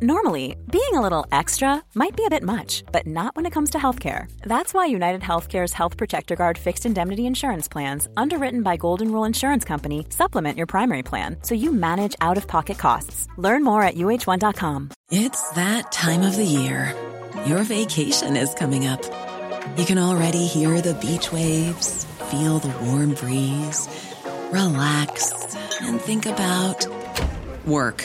Normally, being a little extra might be a bit much, but not when it comes to healthcare. That's why United Healthcare's Health Protector Guard fixed indemnity insurance plans, underwritten by Golden Rule Insurance Company, supplement your primary plan so you manage out of pocket costs. Learn more at uh1.com. It's that time of the year. Your vacation is coming up. You can already hear the beach waves, feel the warm breeze, relax, and think about work.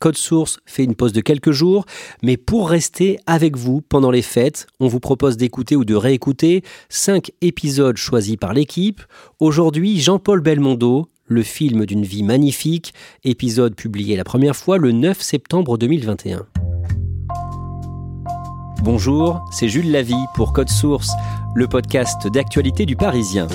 Code Source fait une pause de quelques jours, mais pour rester avec vous pendant les fêtes, on vous propose d'écouter ou de réécouter cinq épisodes choisis par l'équipe. Aujourd'hui, Jean-Paul Belmondo, le film d'une vie magnifique, épisode publié la première fois le 9 septembre 2021. Bonjour, c'est Jules Lavie pour Code Source, le podcast d'actualité du Parisien.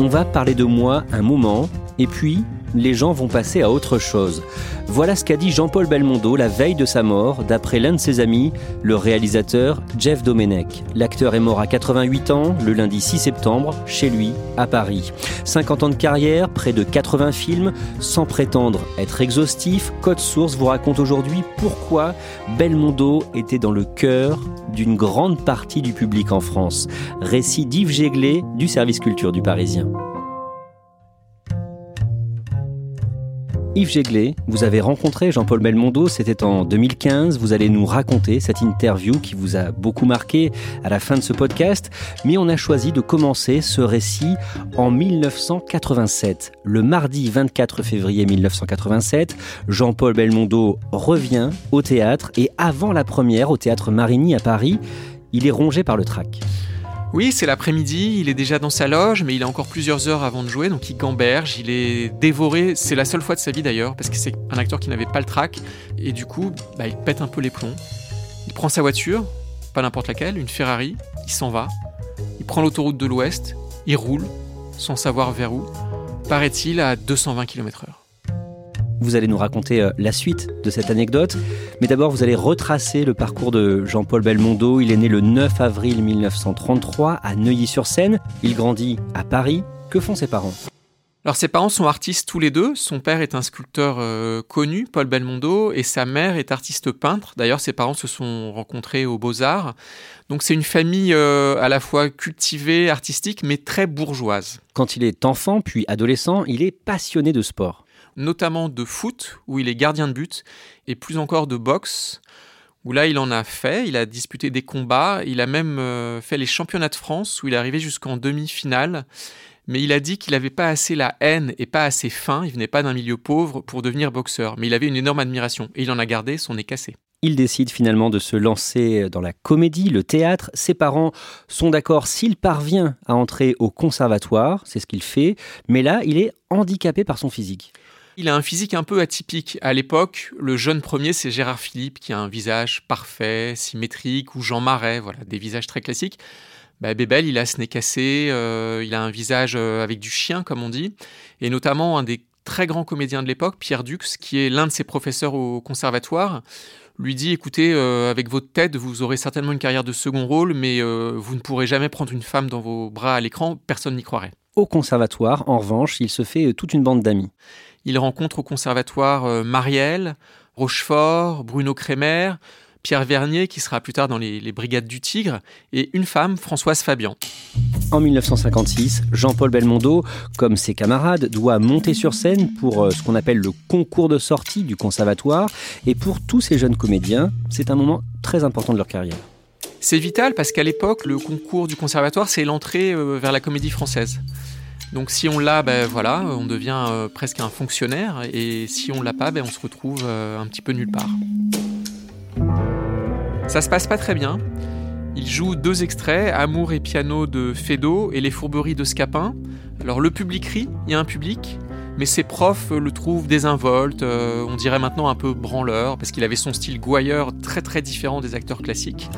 On va parler de moi un moment, et puis les gens vont passer à autre chose. Voilà ce qu'a dit Jean-Paul Belmondo la veille de sa mort, d'après l'un de ses amis, le réalisateur Jeff Domenech. L'acteur est mort à 88 ans, le lundi 6 septembre, chez lui, à Paris. 50 ans de carrière, près de 80 films, sans prétendre être exhaustif, Code Source vous raconte aujourd'hui pourquoi Belmondo était dans le cœur d'une grande partie du public en France. Récit d'Yves Jéglé du service culture du Parisien. Yves Jéglé, vous avez rencontré Jean-Paul Belmondo, c'était en 2015. Vous allez nous raconter cette interview qui vous a beaucoup marqué à la fin de ce podcast. Mais on a choisi de commencer ce récit en 1987. Le mardi 24 février 1987, Jean-Paul Belmondo revient au théâtre et avant la première au théâtre Marigny à Paris, il est rongé par le trac. Oui, c'est l'après-midi, il est déjà dans sa loge, mais il a encore plusieurs heures avant de jouer, donc il gamberge, il est dévoré. C'est la seule fois de sa vie d'ailleurs, parce que c'est un acteur qui n'avait pas le trac, et du coup, bah, il pète un peu les plombs. Il prend sa voiture, pas n'importe laquelle, une Ferrari, il s'en va, il prend l'autoroute de l'Ouest, il roule, sans savoir vers où, paraît-il à 220 km/h. Vous allez nous raconter euh, la suite de cette anecdote. Mais d'abord, vous allez retracer le parcours de Jean-Paul Belmondo. Il est né le 9 avril 1933 à Neuilly-sur-Seine. Il grandit à Paris. Que font ses parents? Alors ses parents sont artistes tous les deux. Son père est un sculpteur euh, connu, Paul Belmondo, et sa mère est artiste peintre. D'ailleurs, ses parents se sont rencontrés aux Beaux-Arts. Donc c'est une famille euh, à la fois cultivée, artistique, mais très bourgeoise. Quand il est enfant, puis adolescent, il est passionné de sport notamment de foot, où il est gardien de but, et plus encore de boxe, où là il en a fait, il a disputé des combats, il a même euh, fait les championnats de France, où il est arrivé jusqu'en demi-finale, mais il a dit qu'il n'avait pas assez la haine et pas assez faim, il venait pas d'un milieu pauvre pour devenir boxeur, mais il avait une énorme admiration, et il en a gardé son nez cassé. Il décide finalement de se lancer dans la comédie, le théâtre. Ses parents sont d'accord s'il parvient à entrer au conservatoire, c'est ce qu'il fait, mais là, il est handicapé par son physique. Il a un physique un peu atypique. À l'époque, le jeune premier, c'est Gérard Philippe, qui a un visage parfait, symétrique, ou Jean Marais, voilà, des visages très classiques. Bah, Bébel, il a ce nez cassé, euh, il a un visage euh, avec du chien, comme on dit, et notamment un des très grands comédiens de l'époque, Pierre Dux, qui est l'un de ses professeurs au conservatoire, lui dit écoutez, euh, avec votre tête, vous aurez certainement une carrière de second rôle, mais vous ne pourrez jamais prendre une femme dans vos bras à l'écran, personne n'y croirait. Au conservatoire, en revanche, il se fait toute une bande d'amis. Il rencontre au conservatoire euh, Marielle, Rochefort, Bruno Crémer, Pierre Vernier, qui sera plus tard dans les, Brigades du Tigre, et une femme, Françoise Fabian. En 1956, Jean-Paul Belmondo, comme ses camarades, doit monter sur scène pour euh, ce qu'on appelle le concours de sortie du conservatoire. Et pour tous ces jeunes comédiens, c'est un moment très important de leur carrière. C'est vital parce qu'à l'époque, le concours du conservatoire, c'est l'entrée euh, vers la comédie française. Donc si on l'a, ben voilà, on devient euh, presque un fonctionnaire, et si on l'a pas, ben on se retrouve euh, un petit peu nulle part. Ça se passe pas très bien. Il joue deux extraits, Amour et piano de Fedo et Les fourberies de Scapin. Alors le public rit, il y a un public, mais ses profs le trouvent désinvolte, euh, on dirait maintenant un peu branleur, parce qu'il avait son style gouailleur très très différent des acteurs classiques.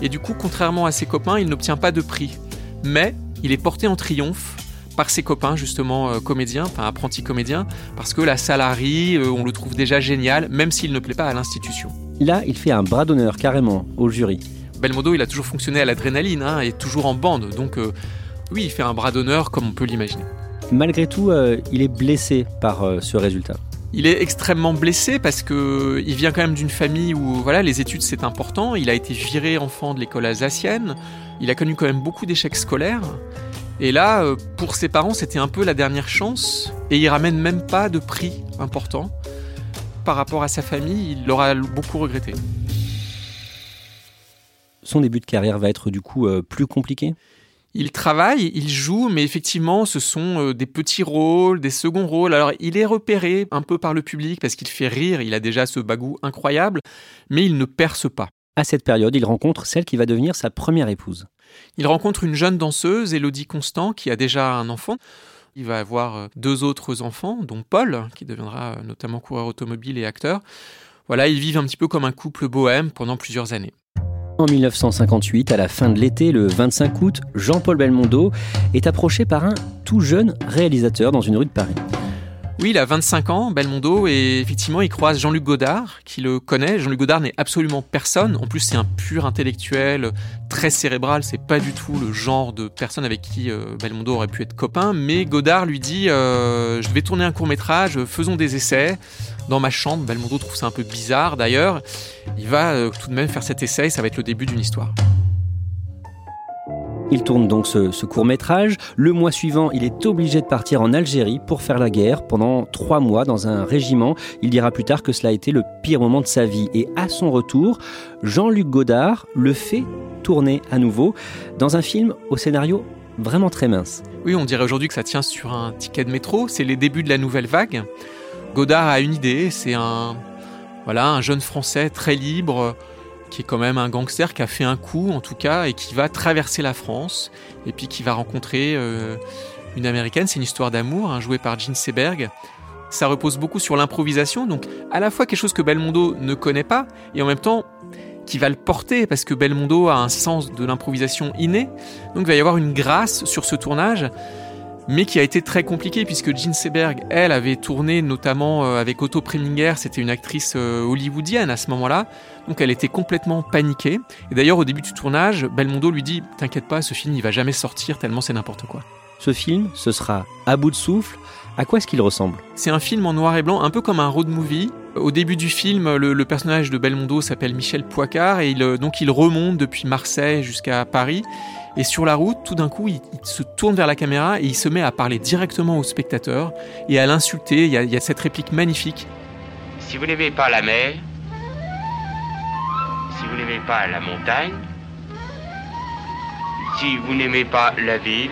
Et du coup, contrairement à ses copains, il n'obtient pas de prix. Mais il est porté en triomphe par ses copains justement euh, comédiens, enfin apprentis comédiens, parce que la salarie, euh, on le trouve déjà génial, même s'il ne plaît pas à l'institution. Là, il fait un bras d'honneur carrément au jury. Belmondo, il a toujours fonctionné à l'adrénaline hein, et toujours en bande, donc euh, oui, il fait un bras d'honneur comme on peut l'imaginer. Malgré tout, il est blessé par ce résultat. Il est extrêmement blessé parce que il vient quand même d'une famille où voilà les études c'est important. Il a été viré enfant de l'école alsacienne. Il a connu quand même beaucoup d'échecs scolaires. Et là, euh, pour ses parents, c'était un peu la dernière chance. Et il ramène même pas de prix important. Par rapport à sa famille, il l'aura beaucoup regretté. Son début de carrière va être du coup euh, plus compliqué? Il travaille, il joue, mais effectivement, ce sont euh, des petits rôles, des seconds rôles. Alors, il est repéré un peu par le public parce qu'il fait rire, il a déjà ce bagou incroyable, mais il ne perce pas. À cette période, il rencontre celle qui va devenir sa première épouse. Il rencontre une jeune danseuse, Elodie Constant, qui a déjà un enfant. Il va avoir euh, deux autres enfants, dont Paul, qui deviendra euh, notamment coureur automobile et acteur. Voilà, ils vivent un petit peu comme un couple bohème pendant plusieurs années. En 1958, à la fin de l'été, le 25 août, Jean-Paul Belmondo est approché par un tout jeune réalisateur dans une rue de Paris. Oui, il a 25 ans, Belmondo, et effectivement, il croise Jean-Luc Godard, qui le connaît. Jean-Luc Godard n'est absolument personne. En plus, c'est un pur intellectuel, très cérébral. C'est pas du tout le genre de personne avec qui euh, Belmondo aurait pu être copain. Mais Godard lui dit euh, Je vais tourner un court métrage, faisons des essais. Dans ma chambre, Belmondo trouve ça un peu bizarre d'ailleurs. Il va euh, tout de même faire cet essai, ça va être le début d'une histoire. Il tourne donc ce, court métrage. Le mois suivant, il est obligé de partir en Algérie pour faire la guerre pendant trois mois dans un régiment. Il dira plus tard que cela a été le pire moment de sa vie. Et à son retour, Jean-Luc Godard le fait tourner à nouveau dans un film au scénario vraiment très mince. Oui, on dirait aujourd'hui que ça tient sur un ticket de métro. C'est les débuts de la nouvelle vague. Godard a une idée. C'est un, voilà, un jeune Français très libre qui est quand même un gangster qui a fait un coup en tout cas et qui va traverser la France et puis qui va rencontrer euh, une américaine. C'est une histoire d'amour hein, jouée par Gene Seberg. Ça repose beaucoup sur l'improvisation, donc à la fois quelque chose que Belmondo ne connaît pas et en même temps qui va le porter parce que Belmondo a un sens de l'improvisation inné. Donc il va y avoir une grâce sur ce tournage mais qui a été très compliqué puisque Jean Seberg, elle, avait tourné notamment euh, avec Otto Preminger, c'était une actrice euh, hollywoodienne à ce moment-là, donc elle était complètement paniquée. Et d'ailleurs, au début du tournage, Belmondo lui dit T'inquiète pas, ce film il va jamais sortir tellement c'est n'importe quoi. Ce film, ce sera à bout de souffle. À quoi est-ce qu'il ressemble? C'est un film en noir et blanc, un peu comme un road movie. Au début du film, le, personnage de Belmondo s'appelle Michel Poicard et euh, donc il remonte depuis Marseille jusqu'à Paris. Et sur la route, tout d'un coup, il, se tourne vers la caméra et il se met à parler directement au spectateur et à l'insulter. Il, y a cette réplique magnifique. Si vous n'aimez pas la mer, si vous n'aimez pas la montagne, si vous n'aimez pas la ville,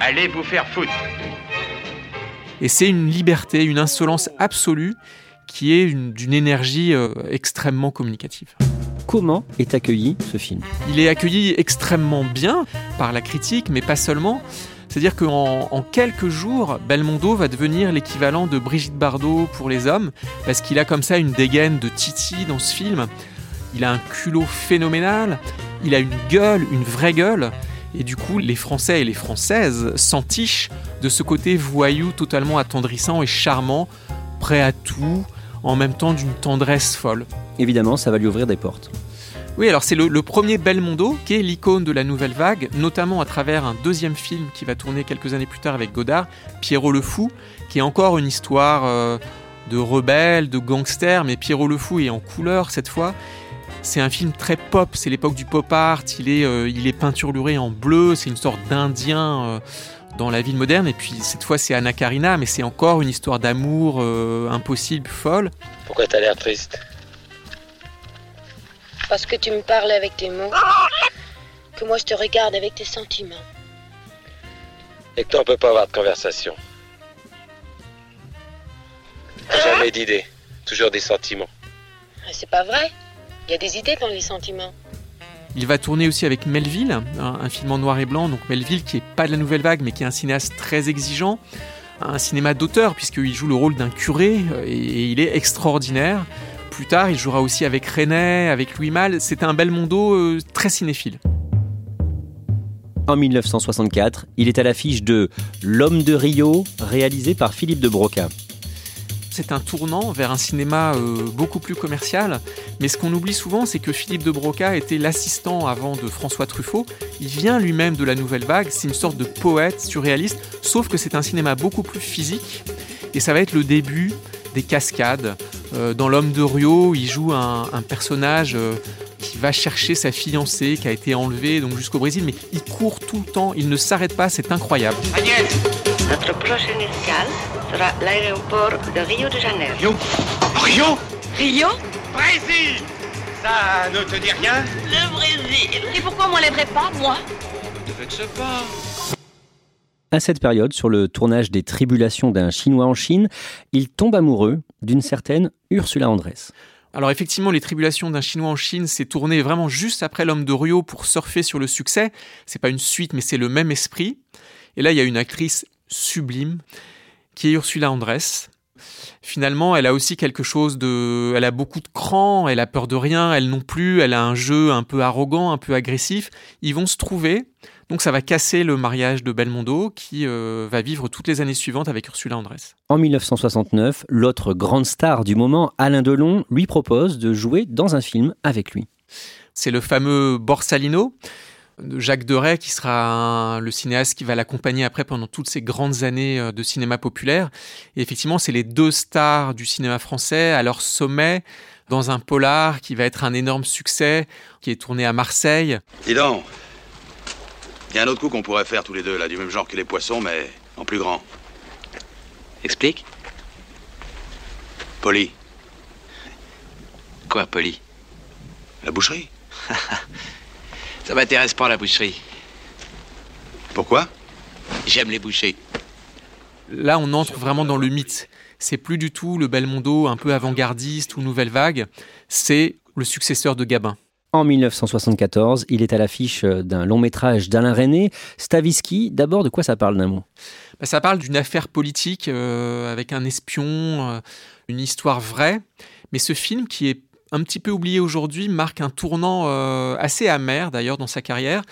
allez vous faire foutre. Et c'est une liberté, une insolence absolue qui est d'une énergie euh, extrêmement communicative comment est accueilli ce film? Il est accueilli extrêmement bien par la critique, mais pas seulement. C'est-à-dire qu'en en quelques jours, Belmondo va devenir l'équivalent de Brigitte Bardot pour les hommes, parce qu'il a comme ça une dégaine de Titi dans ce film. Il a un culot phénoménal, il a une gueule, une vraie gueule. Et du coup, les Français et les Françaises s'entichent de ce côté voyou totalement attendrissant et charmant, prêt à tout, en même temps d'une tendresse folle. Évidemment, ça va lui ouvrir des portes. Oui, alors c'est le, premier Belmondo qui est l'icône de la nouvelle vague, notamment à travers un deuxième film qui va tourner quelques années plus tard avec Godard, Pierrot le Fou, qui est encore une histoire euh, de rebelle, de gangster, mais Pierrot le Fou est en couleur cette fois. C'est un film très pop, c'est l'époque du pop art, il est, euh, il est peinturluré en bleu, c'est une sorte d'Indien. Euh, dans la ville moderne. Et puis cette fois, c'est Anna Karina, mais c'est encore une histoire d'amour euh, impossible, folle. Pourquoi t'as l'air triste? Parce que tu me parles avec tes mots, que moi je te regarde avec tes sentiments. Et que toi, on peut pas avoir de conversation. Jamais d'idées, toujours des sentiments. Ah, c'est pas vrai? Il y a des idées dans les sentiments. Il va tourner aussi avec Melville, un, film en noir et blanc. Donc Melville qui est pas de la nouvelle vague, mais qui est un cinéaste très exigeant, un cinéma d'auteur puisqu'il joue le rôle d'un curé euh, et, il est extraordinaire. Plus tard, il jouera aussi avec René, avec Louis Malle. C'est un Belmondo euh, très cinéphile. En 1964, il est à l'affiche de L'homme de Rio, réalisé par Philippe de Broca c'est un tournant vers un cinéma euh, beaucoup plus commercial. Mais ce qu'on oublie souvent, c'est que Philippe de Broca était l'assistant avant de François Truffaut. Il vient lui-même de la nouvelle vague, c'est une sorte de poète surréaliste, sauf que c'est un cinéma beaucoup plus physique. Et ça va être le début des cascades. Euh, dans L'homme de Rio, il joue un, personnage euh, qui va chercher sa fiancée qui a été enlevée donc jusqu'au Brésil, mais il court tout le temps, il ne s'arrête pas, c'est incroyable. Agnès Notre prochaine escale sera l'aéroport de Rio de Janeiro. Rio? Rio? Rio? Brésil Ça ne te dit rien? Le Brésil Et pourquoi on m'enlèverait pas, moi? Ne sais pas. À cette période, sur le tournage des Tribulations d'un Chinois en Chine, il tombe amoureux d'une certaine Ursula Andress. Alors effectivement, les tribulations d'un Chinois en Chine s'est tourné vraiment juste après l'homme de Rio pour surfer sur le succès. C'est pas une suite, mais c'est le même esprit. Et là, il y a une actrice sublime qui est Ursula Andress. Finalement, elle a aussi quelque chose de. Elle a beaucoup de cran, elle a peur de rien, elle non plus, elle a un jeu un peu arrogant, un peu agressif. Ils vont se trouver. Donc ça va casser le mariage de Belmondo qui euh, va vivre toutes les années suivantes avec Ursula Andress. En 1969, l'autre grande star du moment, Alain Delon, lui propose de jouer dans un film avec lui. C'est le fameux Borsalino de Jacques Deray, qui sera le cinéaste qui va l'accompagner après pendant toutes ces grandes années euh, de cinéma populaire. Et effectivement, c'est les deux stars du cinéma français à leur sommet dans un polar qui va être un énorme succès, qui est tourné à Marseille. Dis donc, il y a un autre coup qu'on pourrait faire tous les deux, là, du même genre que les poissons, mais en plus grand. Explique. Poli. Quoi, Poli? La boucherie. Ça m'intéresse pas, la boucherie. Pourquoi? J'aime les bouchers. Là, on entre vraiment dans le mythe. C'est plus du tout le Belmondo un peu avant-gardiste ou nouvelle vague. C'est le successeur de Gabin. En 1974, il est à l'affiche d'un long métrage d'Alain René, Stavisky. D'abord, de quoi ça parle d'un mot bah, Ça parle d'une affaire politique euh, avec un espion, euh, une histoire vraie. Mais ce film, qui est un petit peu oublié aujourd'hui, marque un tournant euh, assez amer d'ailleurs dans sa carrière.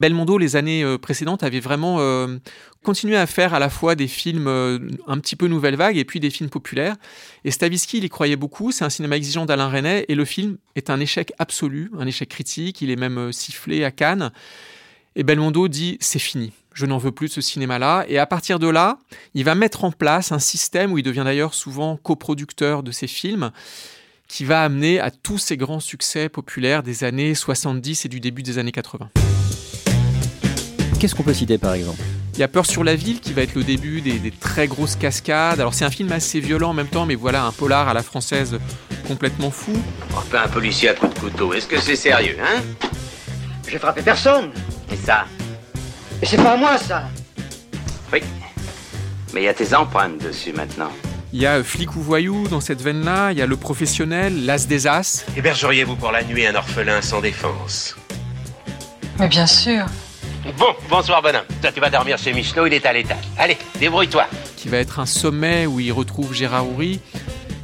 Belmondo, les années euh, précédentes, avait vraiment euh, continué à faire à la fois des films un petit peu nouvelle vague et puis des films populaires. Et Stavisky, il y croyait beaucoup. C'est un cinéma exigeant d'Alain Resnais et le film est un échec absolu, un échec critique. Il est même sifflé à Cannes. Et Belmondo dit c'est fini, je n'en veux plus de ce cinéma-là. Et à partir de là, il va mettre en place un système où il devient d'ailleurs souvent coproducteur de ses films qui va amener à tous ces grands succès populaires des années 70 et du début des années 80. Qu'est-ce qu'on peut citer par exemple? Il y a Peur sur la ville qui va être le début des, très grosses cascades. Alors c'est un film assez violent en même temps, mais voilà, un polar à la française complètement fou. Enfin un policier à coup de couteau, est-ce que c'est sérieux, hein? J'ai frappé personne. Et ça? Et c'est pas moi ça Oui. Mais il y a tes empreintes dessus maintenant. Il y a Flic ou Voyou dans cette veine-là, il y a Le Professionnel, L'As des As. Hébergeriez-vous pour la nuit un orphelin sans défense Mais bien sûr. Bon, bonsoir bonhomme. Toi tu vas dormir chez Michelot, il est à l'étage. Allez, débrouille-toi. Qui va être un sommet où il retrouve Gérard Houry.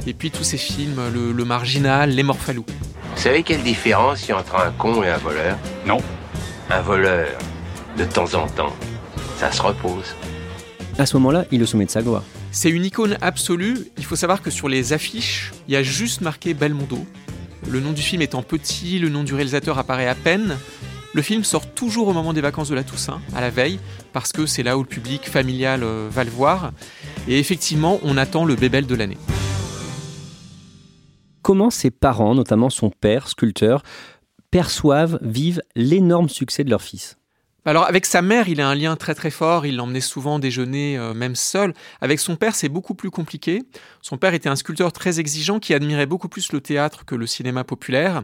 Et puis tous ces films, Le, Marginal, Les Morphalous. Vous savez quelle différence il y a entre un con et un voleur Non. Un voleur, de temps en temps, ça se repose. À ce moment-là, il est au sommet de sa gloire. C'est une icône absolue. Il faut savoir que sur les affiches, il y a juste marqué Belmondo. Le nom du film étant petit, le nom du réalisateur apparaît à peine. Le film sort toujours au moment des vacances de la Toussaint, à la veille, parce que c'est là où le public familial euh, va le voir. Et effectivement, on attend le bébel de l'année. Comment ses parents, notamment son père, sculpteur, perçoivent, vivent l'énorme succès de leur fils? Alors avec sa mère, il a un lien très très fort, il l'emmenait souvent déjeuner euh, même seul. Avec son père, c'est beaucoup plus compliqué. Son père était un sculpteur très exigeant qui admirait beaucoup plus le théâtre que le cinéma populaire.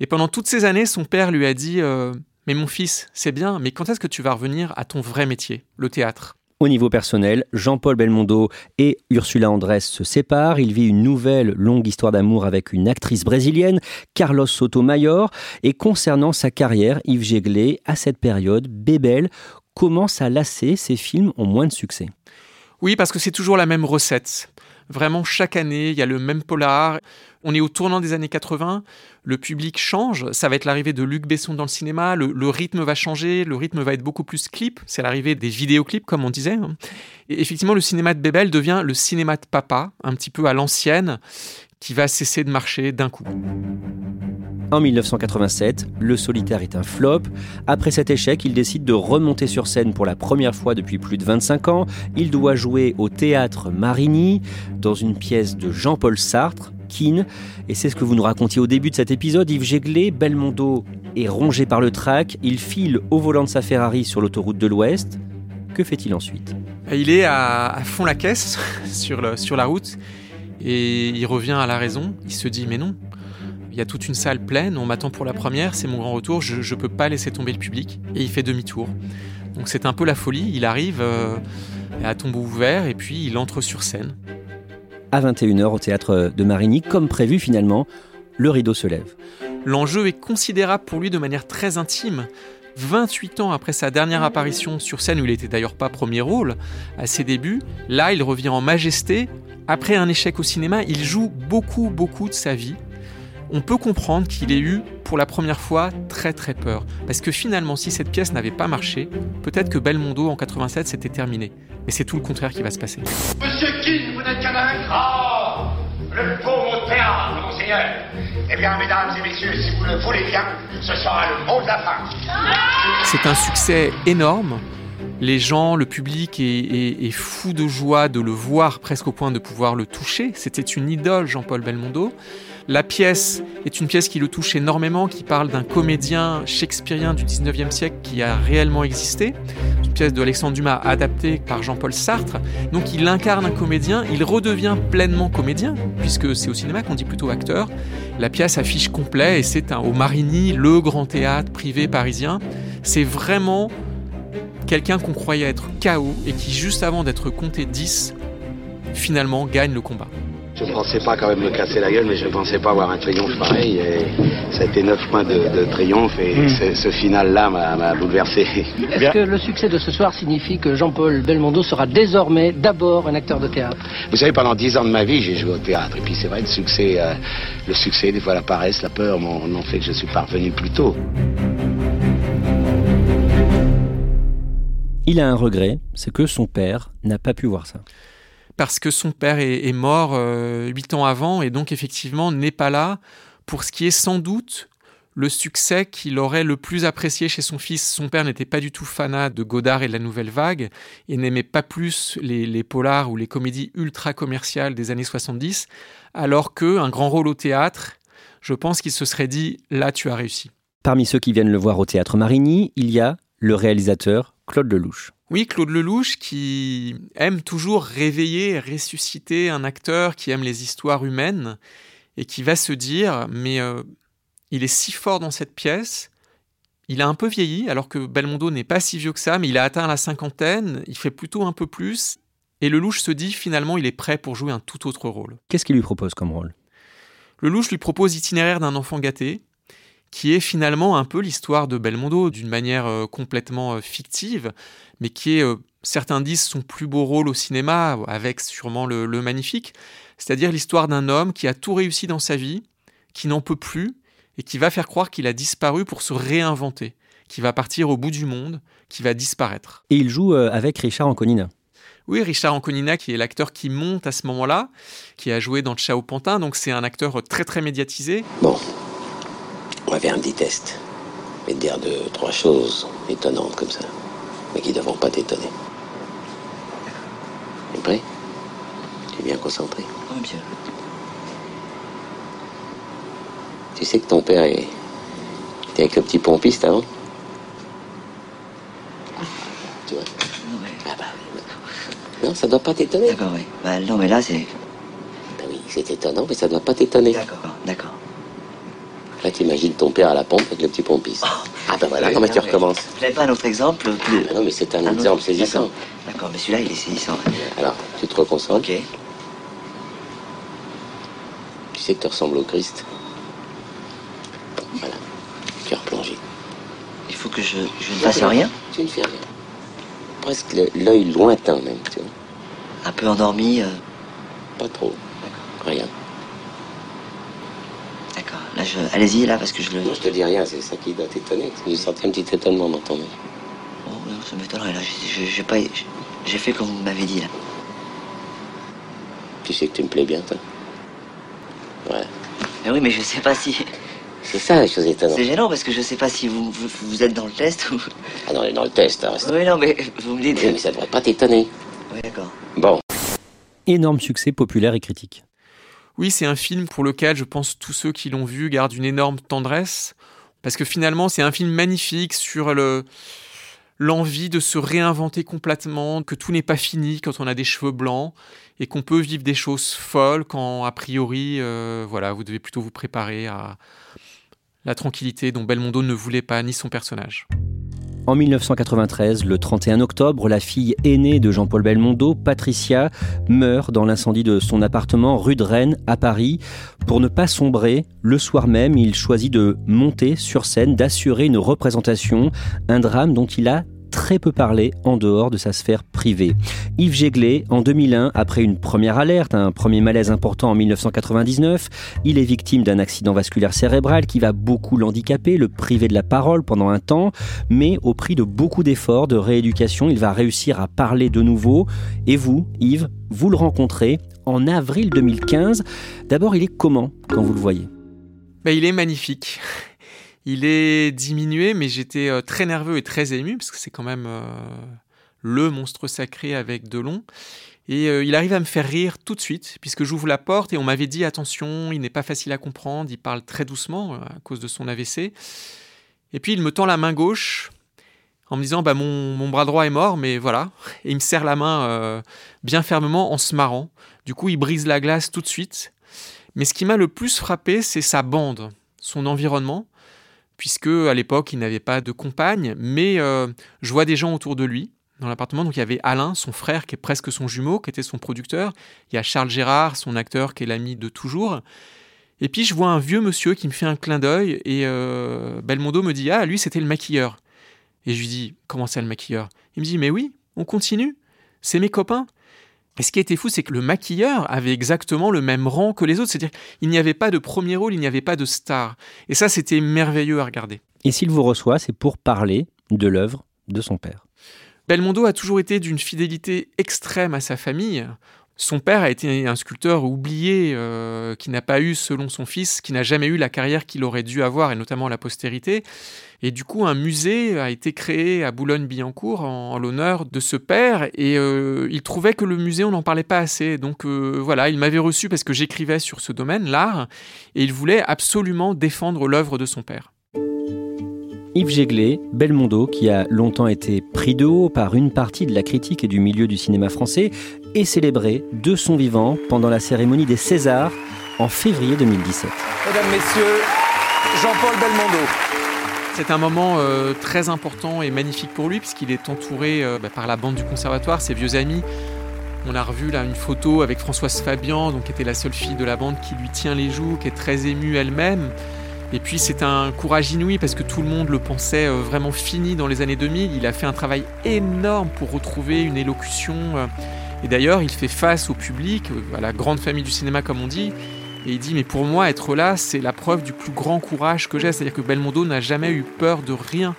Et pendant toutes ces années, son père lui a dit euh, Mais mon fils, c'est bien, mais quand est-ce que tu vas revenir à ton vrai métier, le théâtre? Au niveau personnel, Jean-Paul Belmondo et Ursula Andress se séparent. Il vit une nouvelle longue histoire d'amour avec une actrice brésilienne, Carlos Sotomayor. Et concernant sa carrière, Yves Jéglé, à cette période, Bébel commence à lasser. Ses films ont moins de succès. Oui, parce que c'est toujours la même recette. Vraiment, chaque année, il y a le même polar. On est au tournant des années 80, le public change, ça va être l'arrivée de Luc Besson dans le cinéma, le, rythme va changer, le rythme va être beaucoup plus clip, c'est l'arrivée des vidéoclips comme on disait. hein. Et effectivement, le cinéma de Bebel devient le cinéma de papa, un petit peu à l'ancienne, qui va cesser de marcher d'un coup. En 1987, Le Solitaire est un flop. Après cet échec, il décide de remonter sur scène pour la première fois depuis plus de 25 ans. Il doit jouer au théâtre Marigny, dans une pièce de Jean-Paul Sartre, Et c'est ce que vous nous racontiez au début de cet épisode. Yves Jéglé, Belmondo est rongé par le trac. Il file au volant de sa Ferrari sur l'autoroute de l'Ouest. Que fait-il ensuite? Il est à, fond la caisse sur la route et il revient à la raison. Il se dit mais non, il y a toute une salle pleine, on m'attend pour la première, c'est mon grand retour, je ne peux pas laisser tomber le public. Et il fait demi-tour. Donc c'est un peu la folie, il arrive euh, à tombeau ouvert et puis il entre sur scène. À 21h au théâtre de Marigny, comme prévu finalement, le rideau se lève. L'enjeu est considérable pour lui de manière très intime. 28 ans après sa dernière apparition sur scène, où il n'était d'ailleurs pas premier rôle, à ses débuts, là il revient en majesté. Après un échec au cinéma, il joue beaucoup, beaucoup de sa vie. On peut comprendre qu'il ait eu, pour la première fois, très très peur. Parce que finalement, si cette pièce n'avait pas marché, peut-être que Belmondo en 87 c'était terminé. Mais c'est tout le contraire qui va se passer. Monsieur King, vous n'êtes qu'un Oh Le beau théâtre, monseigneur Eh bien, mesdames et messieurs, si vous le voulez bien, ce sera le mot de la fin. C'est un succès énorme. Les gens, le public est, est, est, fou de joie de le voir presque au point de pouvoir le toucher. C'était une idole, Jean-Paul Belmondo. La pièce est une pièce qui le touche énormément, qui parle d'un comédien shakespearien du 19e siècle qui a réellement existé. Une pièce de Alexandre Dumas adaptée par Jean-Paul Sartre. Donc il incarne un comédien, il redevient pleinement comédien, puisque c'est au cinéma qu'on dit plutôt acteur. La pièce affiche complet et c'est au Marigny, le grand théâtre privé parisien. C'est vraiment quelqu'un qu'on croyait être KO et qui, juste avant d'être compté 10, finalement gagne le combat. Je ne pensais pas quand même me casser la gueule, mais je ne pensais pas avoir un triomphe pareil. Et ça a été 9 points de, de triomphe et mmh. ce, ce final-là m'a bouleversé. Est-ce que le succès de ce soir signifie que Jean-Paul Belmondo sera désormais d'abord un acteur de théâtre? Vous savez, pendant 10 ans de ma vie, j'ai joué au théâtre. Et puis c'est vrai, le succès, euh, le succès, des fois la paresse, la peur m'ont fait que je suis parvenu plus tôt. Il a un regret, c'est que son père n'a pas pu voir ça parce que son père est, mort euh, huit ans avant et donc effectivement n'est pas là pour ce qui est sans doute le succès qu'il aurait le plus apprécié chez son fils. Son père n'était pas du tout fanat de Godard et de la Nouvelle Vague et n'aimait pas plus les, les, polars ou les comédies ultra commerciales des années 70, alors qu'un grand rôle au théâtre, je pense qu'il se serait dit là tu as réussi. Parmi ceux qui viennent le voir au théâtre Marigny, il y a le réalisateur Claude Lelouch. Oui, Claude Lelouch qui aime toujours réveiller, ressusciter un acteur qui aime les histoires humaines et qui va se dire mais euh, il est si fort dans cette pièce, il a un peu vieilli alors que Belmondo n'est pas si vieux que ça, mais il a atteint la cinquantaine, il fait plutôt un peu plus. Et Lelouch se dit finalement il est prêt pour jouer un tout autre rôle. Qu'est-ce qu'il lui propose comme rôle? Lelouch lui propose Itinéraire d'un enfant gâté, qui est finalement un peu l'histoire de Belmondo d'une manière euh, complètement euh, fictive, mais qui est, euh, certains disent, son plus beau rôle au cinéma, avec sûrement le, le magnifique, c'est-à-dire l'histoire d'un homme qui a tout réussi dans sa vie, qui n'en peut plus, et qui va faire croire qu'il a disparu pour se réinventer, qui va partir au bout du monde, qui va disparaître. Et il joue avec Richard Anconina. Oui, Richard Anconina, qui est l'acteur qui monte à ce moment-là, qui a joué dans Ciao Pantin, donc c'est un acteur très très médiatisé. Bon, faire un petit test. Te dire deux, trois choses étonnantes comme ça, mais qui ne devront pas t'étonner. Tu es prêt? Tu es bien concentré Oui, bien. Tu sais que ton père est... était avec le petit pompiste avant? Tu vois? Ah bah non, ça doit pas t'étonner. D'accord, oui. Bah, non, mais là, c'est. Bah oui, c'est étonnant, mais ça doit pas t'étonner. D'accord, d'accord. Là, t'imagines ton père à la pompe avec le petit pompiste. Oh, ah ben voilà, comment tu recommences Vous n'avez pas un autre exemple plus... ah, Non, mais c'est un, un, exemple autre... saisissant. D'accord, mais celui-là, il est saisissant. Alors, tu te reconcentres. Ok. Tu sais que tu ressembles au Christ. Voilà, tu as replongé. Il faut que je, je ne fasse rien Tu ne fais rien. Presque l'œil lointain même, tu vois. Un peu endormi euh... Pas trop. Rien. Je... allez-y, là, parce que je le. Non, je te dis rien, c'est ça qui doit t'étonner. J'ai senti un petit étonnement dans ton œil. Oh, non, ça m'étonnerait, là. J'ai- J'ai pas. J'ai fait comme vous m'avez dit, là. Tu sais que tu me plais bien, toi Ouais. Mais oui, mais je sais pas si. C'est ça la chose étonnante. C'est gênant parce que je sais pas si vous, vous, vous êtes dans le test ou. Ah non, elle est dans le test, hein. Oui, non, mais vous me dites. Oui, mais ça devrait pas t'étonner. Oui, d'accord. Bon. Énorme succès populaire et critique. Oui, c'est un film pour lequel je pense tous ceux qui l'ont vu gardent une énorme tendresse, parce que finalement c'est un film magnifique sur le l'envie de se réinventer complètement, que tout n'est pas fini quand on a des cheveux blancs et qu'on peut vivre des choses folles quand a priori, euh, voilà, vous devez plutôt vous préparer à la tranquillité dont Belmondo ne voulait pas ni son personnage. En 1993, le 31 octobre, la fille aînée de Jean-Paul Belmondo, Patricia, meurt dans l'incendie de son appartement rue de Rennes à Paris. Pour ne pas sombrer, le soir même, il choisit de monter sur scène, d'assurer une représentation, un drame dont il a très peu parlé en dehors de sa sphère privée. Yves Jéglé, en 2001, après une première alerte, un premier malaise important en 1999, il est victime d'un accident vasculaire cérébral qui va beaucoup l'handicaper, le priver de la parole pendant un temps, mais au prix de beaucoup d'efforts, de rééducation, il va réussir à parler de nouveau. Et vous, Yves, vous le rencontrez en avril 2015. D'abord, il est comment quand vous le voyez? Ben, il est magnifique. Il est diminué, mais j'étais euh, très nerveux et très ému, parce que c'est quand même euh, le monstre sacré avec Delon. Et euh, il arrive à me faire rire tout de suite, puisque j'ouvre la porte et on m'avait dit attention, il n'est pas facile à comprendre, il parle très doucement à cause de son AVC. Et puis il me tend la main gauche en me disant bah, mon, mon bras droit est mort, mais voilà. Et il me serre la main bien fermement en se marrant. Du coup, il brise la glace tout de suite. Mais ce qui m'a le plus frappé, c'est sa bande, son environnement puisque à l'époque il n'avait pas de compagne, mais euh, je vois des gens autour de lui dans l'appartement. Donc il y avait Alain, son frère, qui est presque son jumeau, qui était son producteur. Il y a Charles Gérard, son acteur, qui est l'ami de toujours. Et puis je vois un vieux monsieur qui me fait un clin d'œil et euh, Belmondo me dit ah lui c'était le maquilleur. Et je lui dis comment ça le maquilleur? Il me dit mais oui, on continue, c'est mes copains. Et ce qui était fou, c'est que le maquilleur avait exactement le même rang que les autres. C'est-à-dire qu'il n'y avait pas de premier rôle, il n'y avait pas de star. Et ça, c'était merveilleux à regarder. Et s'il vous reçoit, c'est pour parler de l'œuvre de son père. Belmondo a toujours été d'une fidélité extrême à sa famille. Son père a été un sculpteur oublié, euh, qui n'a pas eu, selon son fils, qui n'a jamais eu la carrière qu'il aurait dû avoir, et notamment la postérité. Et du coup, un musée a été créé à Boulogne-Billancourt en, l'honneur de ce père, et euh, il trouvait que le musée, on n'en parlait pas assez. Donc euh, voilà, il m'avait reçu parce que j'écrivais sur ce domaine, l'art, et il voulait absolument défendre l'œuvre de son père. Yves Jéglé, Belmondo, qui a longtemps été pris de haut par une partie de la critique et du milieu du cinéma français, est célébré de son vivant pendant la cérémonie des Césars en février 2017. Mesdames, Messieurs, Jean-Paul Belmondo. C'est un moment euh, très important et magnifique pour lui, puisqu'il est entouré euh, bah, par la bande du conservatoire, ses vieux amis. On a revu là une photo avec Françoise Fabian, donc, qui était la seule fille de la bande qui lui tient les joues, qui est très émue elle-même. Et puis c'est un courage inouï parce que tout le monde le pensait euh, vraiment fini dans les années 2000. Il a fait un travail énorme pour retrouver une élocution. euh, Et d'ailleurs, il fait face au public, euh, à la grande famille du cinéma comme on dit. Et il dit, mais pour moi, être là, c'est la preuve du plus grand courage que j'ai. C'est-à-dire que Belmondo n'a jamais eu peur de rien.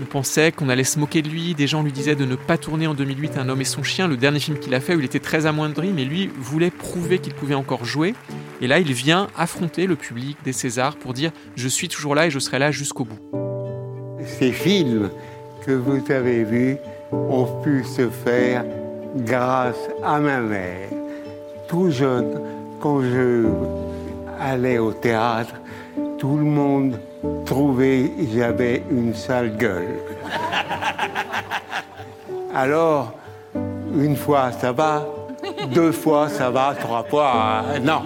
On pensait qu'on allait se moquer de lui. Des gens lui disaient de ne pas tourner en 2008 Un homme et son chien, le dernier film qu'il a fait où il était très amoindri, mais lui voulait prouver qu'il pouvait encore jouer. Et là, il vient affronter le public des Césars pour dire Je suis toujours là et je serai là jusqu'au bout. Ces films que vous avez vus ont pu se faire grâce à ma mère. Tout jeune, quand je allais au théâtre, tout le monde que j'avais une sale gueule. Alors, une fois ça va, deux fois ça va, trois fois non.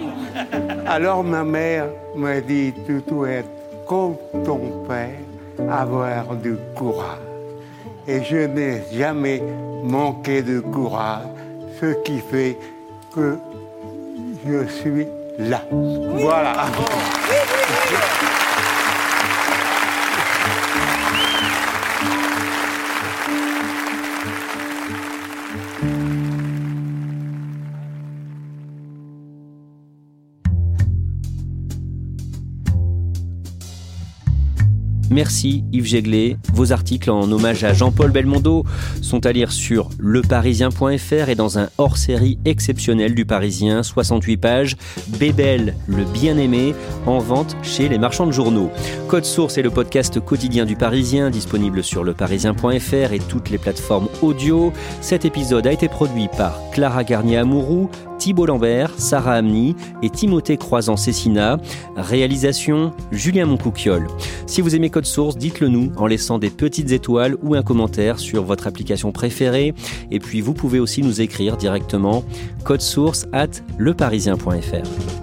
Alors ma mère m'a dit, être comme ton père, avoir du courage. Et je n'ai jamais manqué de courage, ce qui fait que je suis là. Voilà. Merci Yves Jéglet. Vos articles en hommage à Jean-Paul Belmondo sont à lire sur leparisien.fr et dans un hors-série exceptionnel du Parisien, 68 pages, Bébel, le bien-aimé, en vente chez les marchands de journaux. Code Source est le podcast quotidien du Parisien, disponible sur leparisien.fr et toutes les plateformes audio. Cet épisode a été produit par Clara Garnier-Amouroux, Thibault Lambert, Sarah Amni et Timothée Croisant-Cessina. Réalisation Julien Moncouquiole. Si vous aimez Code Source, dites-le nous en laissant des petites étoiles ou un commentaire sur votre application préférée. Et puis vous pouvez aussi nous écrire directement code source at leparisien.fr.